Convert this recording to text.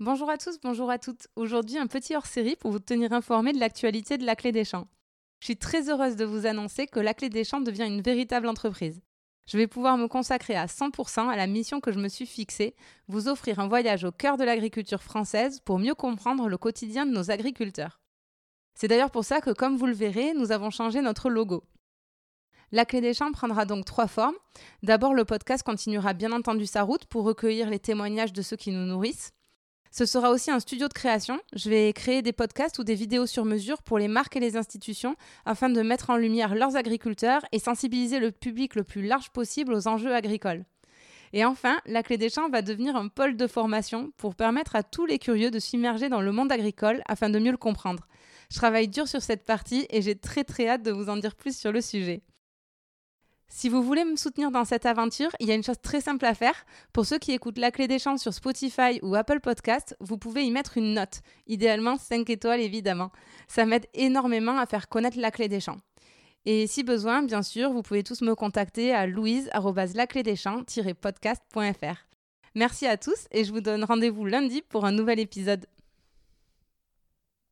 Bonjour à tous, bonjour à toutes. Aujourd'hui, un petit hors-série pour vous tenir informé de l'actualité de la Clé des Champs. Je suis très heureuse de vous annoncer que la Clé des Champs devient une véritable entreprise. Je vais pouvoir me consacrer à 100% à la mission que je me suis fixée, vous offrir un voyage au cœur de l'agriculture française pour mieux comprendre le quotidien de nos agriculteurs. C'est d'ailleurs pour ça que, comme vous le verrez, nous avons changé notre logo. La clé des champs prendra donc trois formes. D'abord, le podcast continuera bien entendu sa route pour recueillir les témoignages de ceux qui nous nourrissent. Ce sera aussi un studio de création. Je vais créer des podcasts ou des vidéos sur mesure pour les marques et les institutions afin de mettre en lumière leurs agriculteurs et sensibiliser le public le plus large possible aux enjeux agricoles. Et enfin, la clé des champs va devenir un pôle de formation pour permettre à tous les curieux de s'immerger dans le monde agricole afin de mieux le comprendre. Je travaille dur sur cette partie et j'ai très très hâte de vous en dire plus sur le sujet. Si vous voulez me soutenir dans cette aventure, il y a une chose très simple à faire. Pour ceux qui écoutent La Clé des Champs sur Spotify ou Apple Podcast, vous pouvez y mettre une note, idéalement 5 étoiles évidemment. Ça m'aide énormément à faire connaître La Clé des Champs. Et si besoin, bien sûr, vous pouvez tous me contacter à louise-laclédeschamps-podcast.fr. Merci à tous et je vous donne rendez-vous lundi pour un nouvel épisode.